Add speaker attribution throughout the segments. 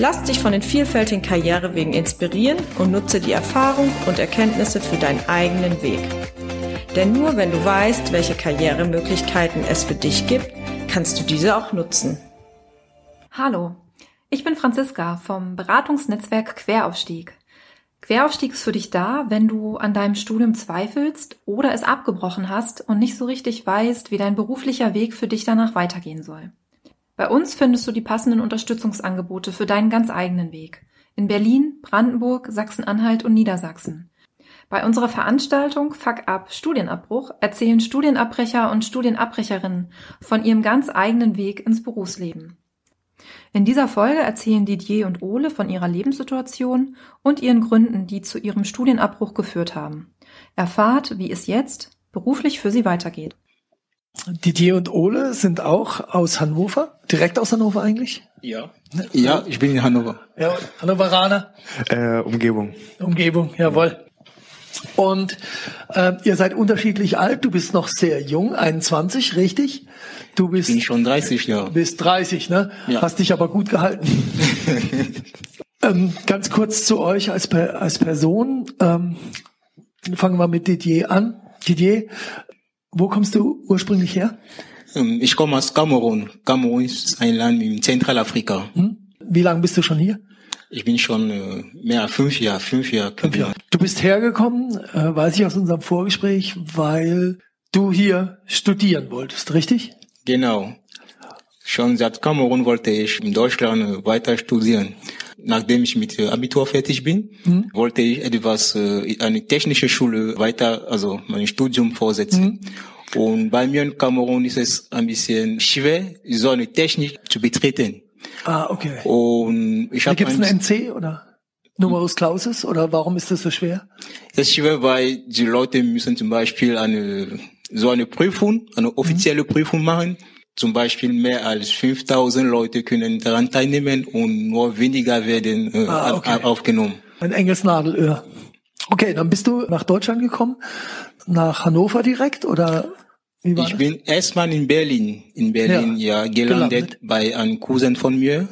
Speaker 1: Lass dich von den vielfältigen Karrierewegen inspirieren und nutze die Erfahrung und Erkenntnisse für deinen eigenen Weg. Denn nur wenn du weißt, welche Karrieremöglichkeiten es für dich gibt, kannst du diese auch nutzen.
Speaker 2: Hallo, ich bin Franziska vom Beratungsnetzwerk Queraufstieg. Queraufstieg ist für dich da, wenn du an deinem Studium zweifelst oder es abgebrochen hast und nicht so richtig weißt, wie dein beruflicher Weg für dich danach weitergehen soll. Bei uns findest du die passenden Unterstützungsangebote für deinen ganz eigenen Weg. In Berlin, Brandenburg, Sachsen-Anhalt und Niedersachsen. Bei unserer Veranstaltung Fuck Up Studienabbruch erzählen Studienabbrecher und Studienabbrecherinnen von ihrem ganz eigenen Weg ins Berufsleben. In dieser Folge erzählen Didier und Ole von ihrer Lebenssituation und ihren Gründen, die zu ihrem Studienabbruch geführt haben. Erfahrt, wie es jetzt beruflich für sie weitergeht.
Speaker 3: Didier und Ole sind auch aus Hannover, direkt aus Hannover eigentlich?
Speaker 4: Ja. Ja, ich bin in Hannover.
Speaker 3: Ja, Hannoveraner?
Speaker 4: Äh, Umgebung.
Speaker 3: Umgebung, jawohl. Und äh, ihr seid unterschiedlich alt. Du bist noch sehr jung, 21, richtig? Du bist
Speaker 4: bin schon 30, ja.
Speaker 3: Bist 30, ne? Ja. Hast dich aber gut gehalten. ähm, ganz kurz zu euch als als Person. Ähm, fangen wir mit Didier an. Didier, wo kommst du ursprünglich her?
Speaker 4: Ähm, ich komme aus Kamerun. Kamerun ist ein Land in Zentralafrika. Hm?
Speaker 3: Wie lange bist du schon hier?
Speaker 4: Ich bin schon äh, mehr als fünf Jahre, fünf Jahre. Fünf Jahre.
Speaker 3: Du bist hergekommen, äh, weiß ich aus unserem Vorgespräch, weil du hier studieren wolltest, richtig?
Speaker 4: Genau. Schon seit Kamerun wollte ich in Deutschland äh, weiter studieren. Nachdem ich mit Abitur fertig bin, mhm. wollte ich etwas, äh, eine technische Schule weiter, also mein Studium vorsetzen. Mhm. Und bei mir in Kamerun ist es ein bisschen schwer, so eine Technik zu betreten.
Speaker 3: Ah, okay.
Speaker 4: Und ich habe.
Speaker 3: Gibt es einen NC oder? Numerus Clausus oder warum ist das so schwer?
Speaker 4: Das ist schwer, weil die Leute müssen zum Beispiel eine so eine Prüfung, eine offizielle mhm. Prüfung machen. Zum Beispiel mehr als 5000 Leute können daran teilnehmen und nur weniger werden äh, ah, okay. aufgenommen.
Speaker 3: Ein enges Nadelöhr. Okay, dann bist du nach Deutschland gekommen, nach Hannover direkt oder
Speaker 4: wie war ich das? bin erstmal in Berlin, in Berlin ja, ja gelandet, gelandet, bei einem Cousin von mir.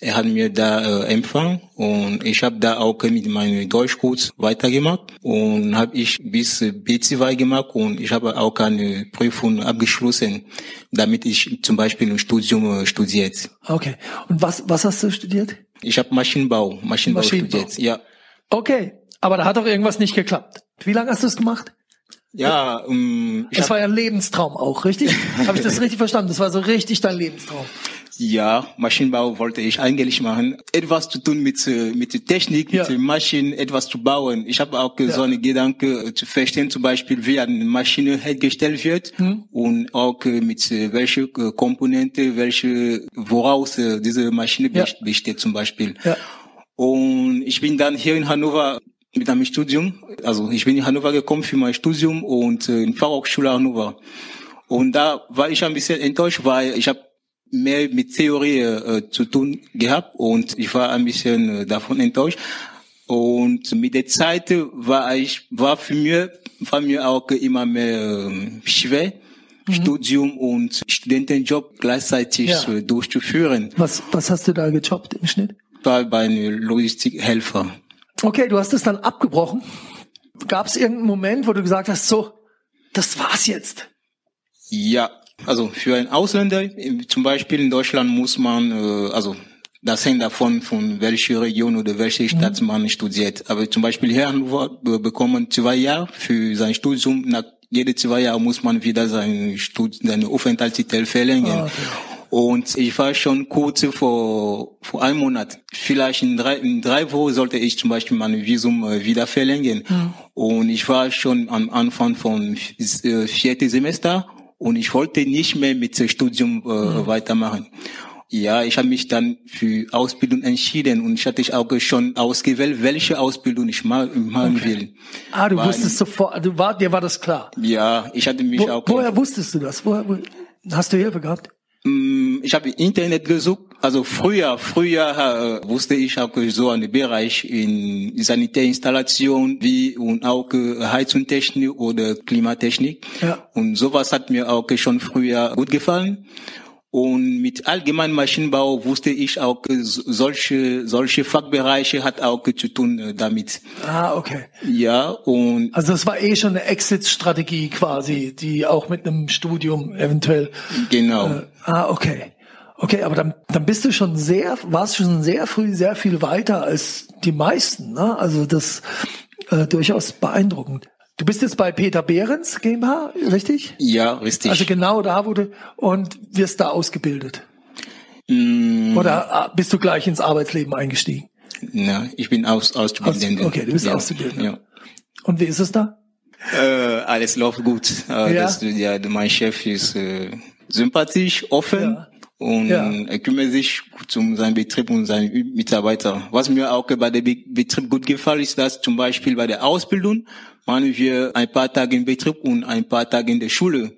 Speaker 4: Er hat mir da äh, empfangen und ich habe da auch mit meinem Deutschkurs weitergemacht und habe ich bis B2 gemacht und ich habe auch eine Prüfung abgeschlossen, damit ich zum Beispiel ein Studium äh, studiert.
Speaker 3: Okay. Und was was hast du studiert?
Speaker 4: Ich habe Maschinenbau, Maschinenbau, Maschinenbau studiert. Ja.
Speaker 3: Okay, aber da hat doch irgendwas nicht geklappt. Wie lange hast du es gemacht?
Speaker 4: Ja, um,
Speaker 3: das war ja ein Lebenstraum auch, richtig? Habe ich das richtig verstanden? Das war so richtig dein Lebenstraum.
Speaker 4: Ja, Maschinenbau wollte ich eigentlich machen. Etwas zu tun mit, äh, mit der Technik, ja. mit den Maschinen, etwas zu bauen. Ich habe auch ja. so einen Gedanke äh, zu verstehen, zum Beispiel, wie eine Maschine hergestellt wird hm. und auch äh, mit welche Komponente, welche, woraus diese Maschine ja. besteht zum Beispiel. Und ich bin dann hier in Hannover mit einem Studium. Also ich bin in Hannover gekommen für mein Studium und in Fachhochschule Hannover. Und da war ich ein bisschen enttäuscht, weil ich habe mehr mit Theorie äh, zu tun gehabt und ich war ein bisschen äh, davon enttäuscht. Und mit der Zeit war ich, war für mich, war mir auch immer mehr äh, schwer, mhm. Studium und Studentenjob gleichzeitig ja. durchzuführen.
Speaker 3: Was, was hast du da gejobbt im Schnitt?
Speaker 4: War bei einem Logistikhelfer.
Speaker 3: Okay, du hast es dann abgebrochen. Gab es irgendeinen Moment, wo du gesagt hast, so, das war's jetzt?
Speaker 4: Ja, also für einen Ausländer, zum Beispiel in Deutschland muss man, äh, also das hängt davon, von welcher Region oder welcher mhm. Stadt mhm. man studiert. Aber zum Beispiel hier wir bekommen zwei Jahre für sein Studium. Nach jede zwei Jahre muss man wieder seinen Stud seinen Aufenthaltstitel verlängern. Ah, okay. Und ich war schon kurz vor, vor einem Monat. Vielleicht in drei, in drei Wochen sollte ich zum Beispiel mein Visum äh, wieder verlängern. Mhm. Und ich war schon am Anfang von äh, vierten Semester und ich wollte nicht mehr mit dem Studium äh, mhm. weitermachen. Ja, ich habe mich dann für Ausbildung entschieden und ich hatte auch schon ausgewählt, welche Ausbildung ich machen okay. will.
Speaker 3: Ah, du war wusstest sofort, du war, dir war das klar.
Speaker 4: Ja, ich hatte mich
Speaker 3: Wo,
Speaker 4: auch.
Speaker 3: Woher wusstest du das? Woher, wo, hast du Hilfe gehabt?
Speaker 4: Mm, ich habe Internet gesucht. Also früher, früher äh, wusste ich auch so einen Bereich in Sanitärinstallation wie und auch äh, Heizungstechnik oder Klimatechnik. Ja. Und sowas hat mir auch schon früher gut gefallen. Und mit allgemeinem Maschinenbau wusste ich auch, solche, solche Fachbereiche hat auch zu tun äh, damit.
Speaker 3: Ah, okay.
Speaker 4: Ja, und.
Speaker 3: Also das war eh schon eine Exit-Strategie quasi, die auch mit einem Studium eventuell.
Speaker 4: Genau. Äh,
Speaker 3: ah, okay. Okay, aber dann, dann bist du schon sehr, warst schon sehr früh sehr viel weiter als die meisten, ne? Also das äh, durchaus beeindruckend. Du bist jetzt bei Peter Behrens GmbH, richtig?
Speaker 4: Ja, richtig.
Speaker 3: Also genau da wurde und wirst da ausgebildet. Mm. Oder ah, bist du gleich ins Arbeitsleben eingestiegen?
Speaker 4: Na, ich bin aus, Auszubildender.
Speaker 3: Aus, okay, du bist
Speaker 4: ja.
Speaker 3: Auszubildender.
Speaker 4: Ja.
Speaker 3: Und wie ist es da?
Speaker 4: Äh, alles läuft gut. Äh,
Speaker 3: ja?
Speaker 4: Das, ja, mein Chef ist äh, sympathisch, offen. Ja und ja. er kümmert sich um seinen Betrieb und seine Mitarbeiter. Was mir auch bei dem Betrieb gut gefällt, ist, dass zum Beispiel bei der Ausbildung machen wir ein paar Tage im Betrieb und ein paar Tage in der Schule.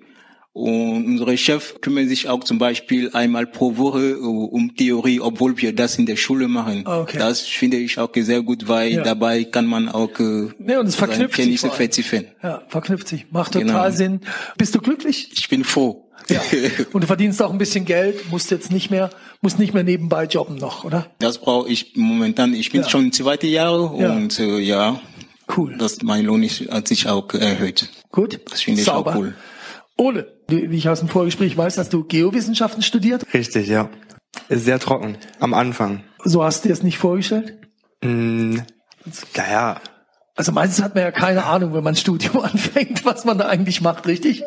Speaker 4: Und unsere Chef kümmern sich auch zum Beispiel einmal pro Woche äh, um Theorie, obwohl wir das in der Schule machen.
Speaker 3: Okay.
Speaker 4: Das finde ich auch sehr gut, weil ja. dabei kann man auch äh,
Speaker 3: ja, und es verknüpft
Speaker 4: Kenntnisse vertiefen.
Speaker 3: Ja, verknüpft sich. Macht total genau. Sinn. Bist du glücklich?
Speaker 4: Ich bin froh.
Speaker 3: Ja. Und du verdienst auch ein bisschen Geld, musst jetzt nicht mehr, musst nicht mehr nebenbei jobben noch, oder?
Speaker 4: Das brauche ich momentan. Ich bin ja. schon zweite Jahre ja. und äh, ja.
Speaker 3: Cool.
Speaker 4: Das, mein Lohn ist, hat sich auch erhöht.
Speaker 3: Gut.
Speaker 4: Das finde ich Sauber. auch cool.
Speaker 3: Ole, wie ich aus dem Vorgespräch weiß, hast du Geowissenschaften studiert?
Speaker 5: Richtig, ja. Ist sehr trocken. Am Anfang.
Speaker 3: So hast du dir es nicht vorgestellt?
Speaker 5: Mm, naja.
Speaker 3: Also meistens hat man ja keine Ahnung, wenn man ein Studium anfängt, was man da eigentlich macht, richtig?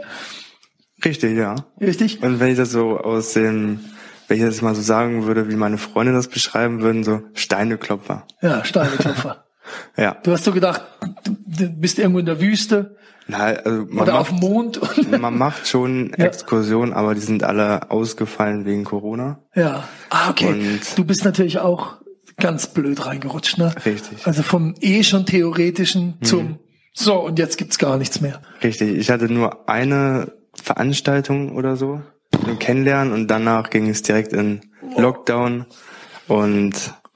Speaker 5: Richtig, ja.
Speaker 3: Richtig?
Speaker 5: Und wenn ich das so aus dem, wenn ich das mal so sagen würde, wie meine Freunde das beschreiben würden, so Steineklopfer.
Speaker 3: Ja, Steineklopfer.
Speaker 5: ja.
Speaker 3: Du hast so gedacht, bist irgendwo in der Wüste.
Speaker 5: Nein, also man
Speaker 3: Oder
Speaker 5: macht,
Speaker 3: auf dem Mond.
Speaker 5: man macht schon ja. Exkursionen, aber die sind alle ausgefallen wegen Corona.
Speaker 3: Ja. Ah, okay. Und du bist natürlich auch ganz blöd reingerutscht, ne?
Speaker 5: Richtig.
Speaker 3: Also vom eh schon theoretischen mhm. zum so und jetzt gibt's gar nichts mehr.
Speaker 5: Richtig. Ich hatte nur eine Veranstaltung oder so zum Kennenlernen und danach ging es direkt in Lockdown und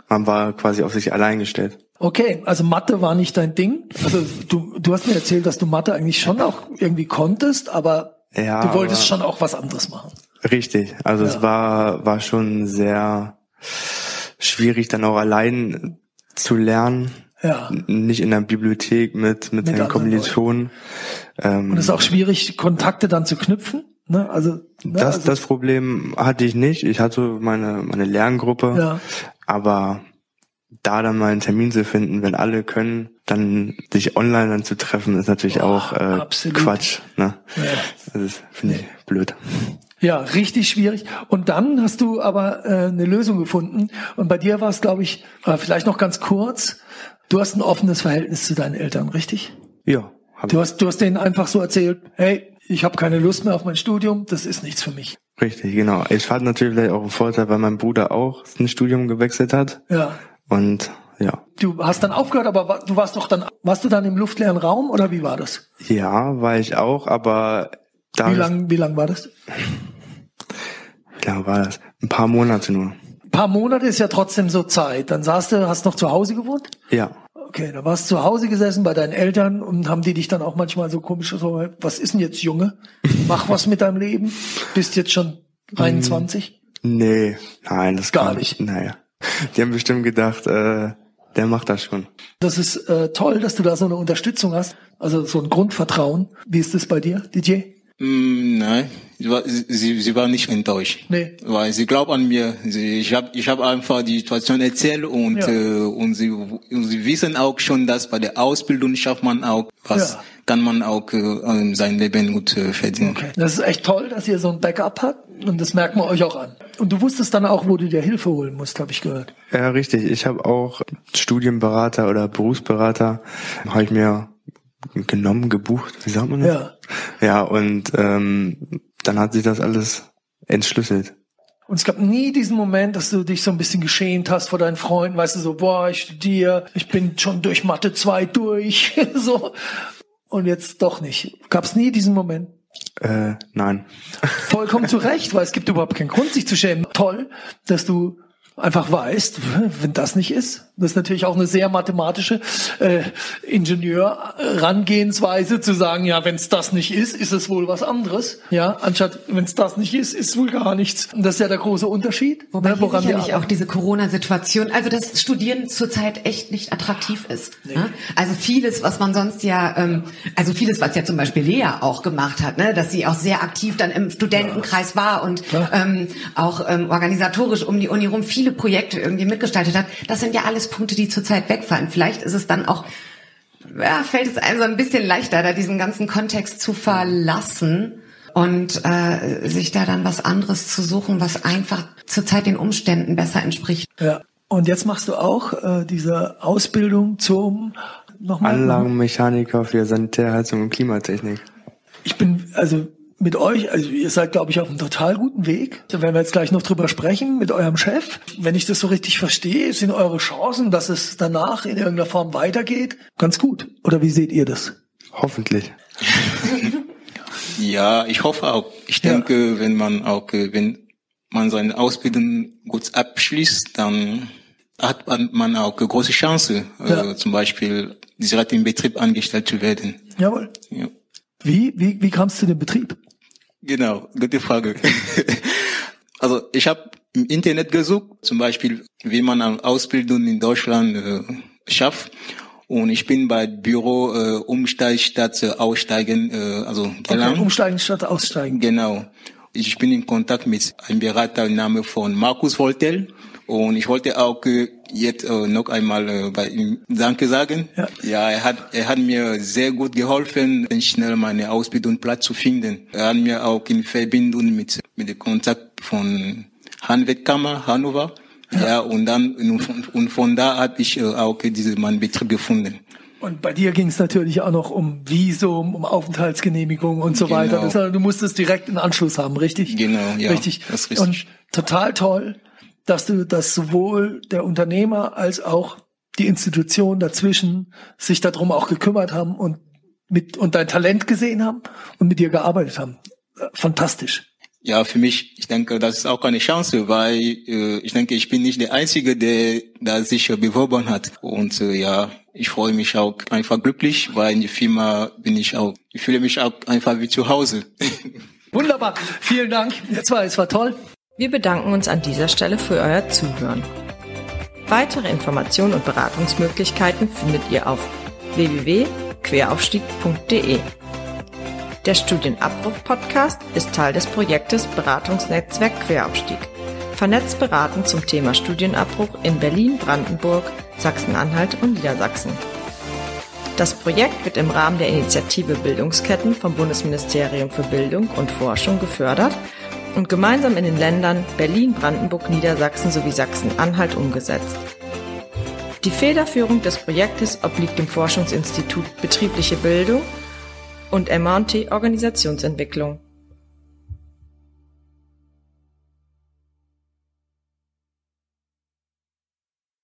Speaker 5: man war quasi auf sich allein gestellt.
Speaker 3: Okay, also Mathe war nicht dein Ding. Also du, du hast mir erzählt, dass du Mathe eigentlich schon auch irgendwie konntest, aber ja, du wolltest schon auch was anderes machen.
Speaker 5: Richtig, also ja. es war, war schon sehr schwierig, dann auch allein zu lernen.
Speaker 3: Ja.
Speaker 5: Nicht in der Bibliothek mit, mit, mit den Kommilitonen.
Speaker 3: Ähm, Und es ist auch schwierig, Kontakte dann zu knüpfen. Ne? Also, ne?
Speaker 5: das,
Speaker 3: also,
Speaker 5: das Problem hatte ich nicht. Ich hatte meine, meine Lerngruppe.
Speaker 3: Ja.
Speaker 5: Aber da dann mal einen Termin zu finden, wenn alle können, dann sich online dann zu treffen, ist natürlich oh, auch äh, Quatsch. Ne? Ja. Das finde ich blöd.
Speaker 3: Ja, richtig schwierig. Und dann hast du aber äh, eine Lösung gefunden. Und bei dir war es, glaube ich, äh, vielleicht noch ganz kurz. Du hast ein offenes Verhältnis zu deinen Eltern, richtig?
Speaker 5: Ja.
Speaker 3: Du hast, du hast denen einfach so erzählt, hey, ich habe keine Lust mehr auf mein Studium, das ist nichts für mich.
Speaker 5: Richtig, genau. Ich hatte natürlich auch einen Vorteil, weil mein Bruder auch ein Studium gewechselt hat.
Speaker 3: Ja.
Speaker 5: Und ja.
Speaker 3: Du hast dann aufgehört, aber du warst doch dann, warst du dann im luftleeren Raum oder wie war das?
Speaker 5: Ja, war ich auch, aber
Speaker 3: da. Wie lang, wie lang war das?
Speaker 5: Wie lang war das? Ein paar Monate nur.
Speaker 3: Ein paar Monate ist ja trotzdem so Zeit. Dann saßt du, hast noch zu Hause gewohnt?
Speaker 5: Ja.
Speaker 3: Okay, da warst du zu Hause gesessen bei deinen Eltern und haben die dich dann auch manchmal so komisch so, was ist denn jetzt Junge? Mach was mit deinem Leben? Bist jetzt schon 21?
Speaker 5: Nee, nein, das
Speaker 3: gar nicht.
Speaker 5: Naja. Die haben bestimmt gedacht, äh, der macht das schon.
Speaker 3: Das ist äh, toll, dass du da so eine Unterstützung hast, also so ein Grundvertrauen. Wie ist das bei dir, DJ?
Speaker 4: Mm, nein, sie sie war nicht enttäuscht.
Speaker 3: Nee.
Speaker 4: Weil sie glaubt an mir. Sie, ich habe ich hab einfach die Situation erzählt und, ja. äh, und, sie, und sie wissen auch schon, dass bei der Ausbildung schafft man auch was, ja. kann man auch äh, sein Leben gut äh, verdienen.
Speaker 3: Okay. Das ist echt toll, dass ihr so ein Backup habt und das merkt man euch auch an. Und du wusstest dann auch, wo du dir Hilfe holen musst, habe ich gehört.
Speaker 5: Ja, richtig. Ich habe auch Studienberater oder Berufsberater, habe ich mir genommen, gebucht, wie sagt man das?
Speaker 3: Ja.
Speaker 5: Ja, und ähm, dann hat sich das alles entschlüsselt.
Speaker 3: Und es gab nie diesen Moment, dass du dich so ein bisschen geschämt hast vor deinen Freunden, weißt du, so, boah, ich studiere, ich bin schon durch Mathe 2 durch, so. Und jetzt doch nicht. Gab es nie diesen Moment?
Speaker 5: Äh, nein.
Speaker 3: Vollkommen zu Recht, weil es gibt überhaupt keinen Grund, sich zu schämen. Toll, dass du einfach weißt, wenn das nicht ist. Das ist natürlich auch eine sehr mathematische äh, Ingenieur-Rangehensweise zu sagen, ja, wenn es das nicht ist, ist es wohl was anderes. Ja, anstatt wenn es das nicht ist, ist wohl gar nichts. Und das ist ja der große Unterschied.
Speaker 6: Wobei ne, woran sicherlich auch diese Corona-Situation, also das Studieren zurzeit echt nicht attraktiv ist. Nee. Ne? Also vieles, was man sonst ja, ähm, also vieles, was ja zum Beispiel Lea auch gemacht hat, ne, dass sie auch sehr aktiv dann im Studentenkreis ja. war und ähm, auch ähm, organisatorisch um die Uni rum viele Projekte irgendwie mitgestaltet hat. Das sind ja alles Punkte, die zurzeit wegfallen. Vielleicht ist es dann auch, ja, fällt es einem so ein bisschen leichter, da diesen ganzen Kontext zu verlassen und äh, sich da dann was anderes zu suchen, was einfach zurzeit den Umständen besser entspricht.
Speaker 3: Ja. Und jetzt machst du auch äh, diese Ausbildung zum
Speaker 5: nochmal Anlagenmechaniker für Sanitärheizung und Klimatechnik.
Speaker 3: Ich bin also mit euch, also ihr seid, glaube ich, auf einem total guten Weg. Da werden wir jetzt gleich noch drüber sprechen mit eurem Chef. Wenn ich das so richtig verstehe, sind eure Chancen, dass es danach in irgendeiner Form weitergeht, ganz gut. Oder wie seht ihr das?
Speaker 5: Hoffentlich.
Speaker 4: ja, ich hoffe auch. Ich denke, ja. wenn man auch, wenn man seine Ausbildung gut abschließt, dann hat man auch eine große Chance, äh, ja. äh, zum Beispiel direkt im Betrieb angestellt zu werden.
Speaker 3: Jawohl. Ja. Wie, wie, wie kamst du zu dem Betrieb?
Speaker 4: Genau, gute Frage. also ich habe im Internet gesucht, zum Beispiel, wie man eine Ausbildung in Deutschland äh, schafft. Und ich bin bei Büro äh, Umsteigen statt äh, Aussteigen, äh, also
Speaker 3: gelangt. Okay, umsteigen statt Aussteigen.
Speaker 4: Genau. Ich bin in Kontakt mit einem Berater im Namen von Markus Voltel. Und ich wollte auch äh, jetzt äh, noch einmal äh, bei ihm Danke sagen. Ja. ja, er hat er hat mir sehr gut geholfen, schnell meine Ausbildung Platz zu finden. Er hat mir auch in Verbindung mit mit dem Kontakt von Handwerkkammer Hannover. Ja. ja, und dann und, von da habe ich auch diese meinen Betrieb gefunden.
Speaker 3: Und bei dir ging es natürlich auch noch um Visum, um Aufenthaltsgenehmigung und so genau. weiter. Das, du musstest direkt einen Anschluss haben, richtig?
Speaker 4: Genau, ja.
Speaker 3: Richtig. Das ist richtig. Und total toll dass du, dass sowohl der Unternehmer als auch die Institution dazwischen sich darum auch gekümmert haben und mit und dein Talent gesehen haben und mit dir gearbeitet haben. Fantastisch.
Speaker 4: Ja, für mich, ich denke, das ist auch eine Chance, weil äh, ich denke, ich bin nicht der Einzige, der da sich beworben hat. Und äh, ja, ich freue mich auch einfach glücklich, weil in der Firma bin ich auch, ich fühle mich auch einfach wie zu Hause.
Speaker 3: Wunderbar, vielen Dank. Jetzt war es war toll.
Speaker 1: Wir bedanken uns an dieser Stelle für euer Zuhören. Weitere Informationen und Beratungsmöglichkeiten findet ihr auf www.queraufstieg.de. Der Studienabbruch-Podcast ist Teil des Projektes Beratungsnetzwerk Queraufstieg. Vernetzt beraten zum Thema Studienabbruch in Berlin, Brandenburg, Sachsen-Anhalt und Niedersachsen. Das Projekt wird im Rahmen der Initiative Bildungsketten vom Bundesministerium für Bildung und Forschung gefördert und gemeinsam in den Ländern Berlin, Brandenburg, Niedersachsen sowie Sachsen-Anhalt umgesetzt. Die Federführung des Projektes obliegt dem Forschungsinstitut Betriebliche Bildung und MT Organisationsentwicklung.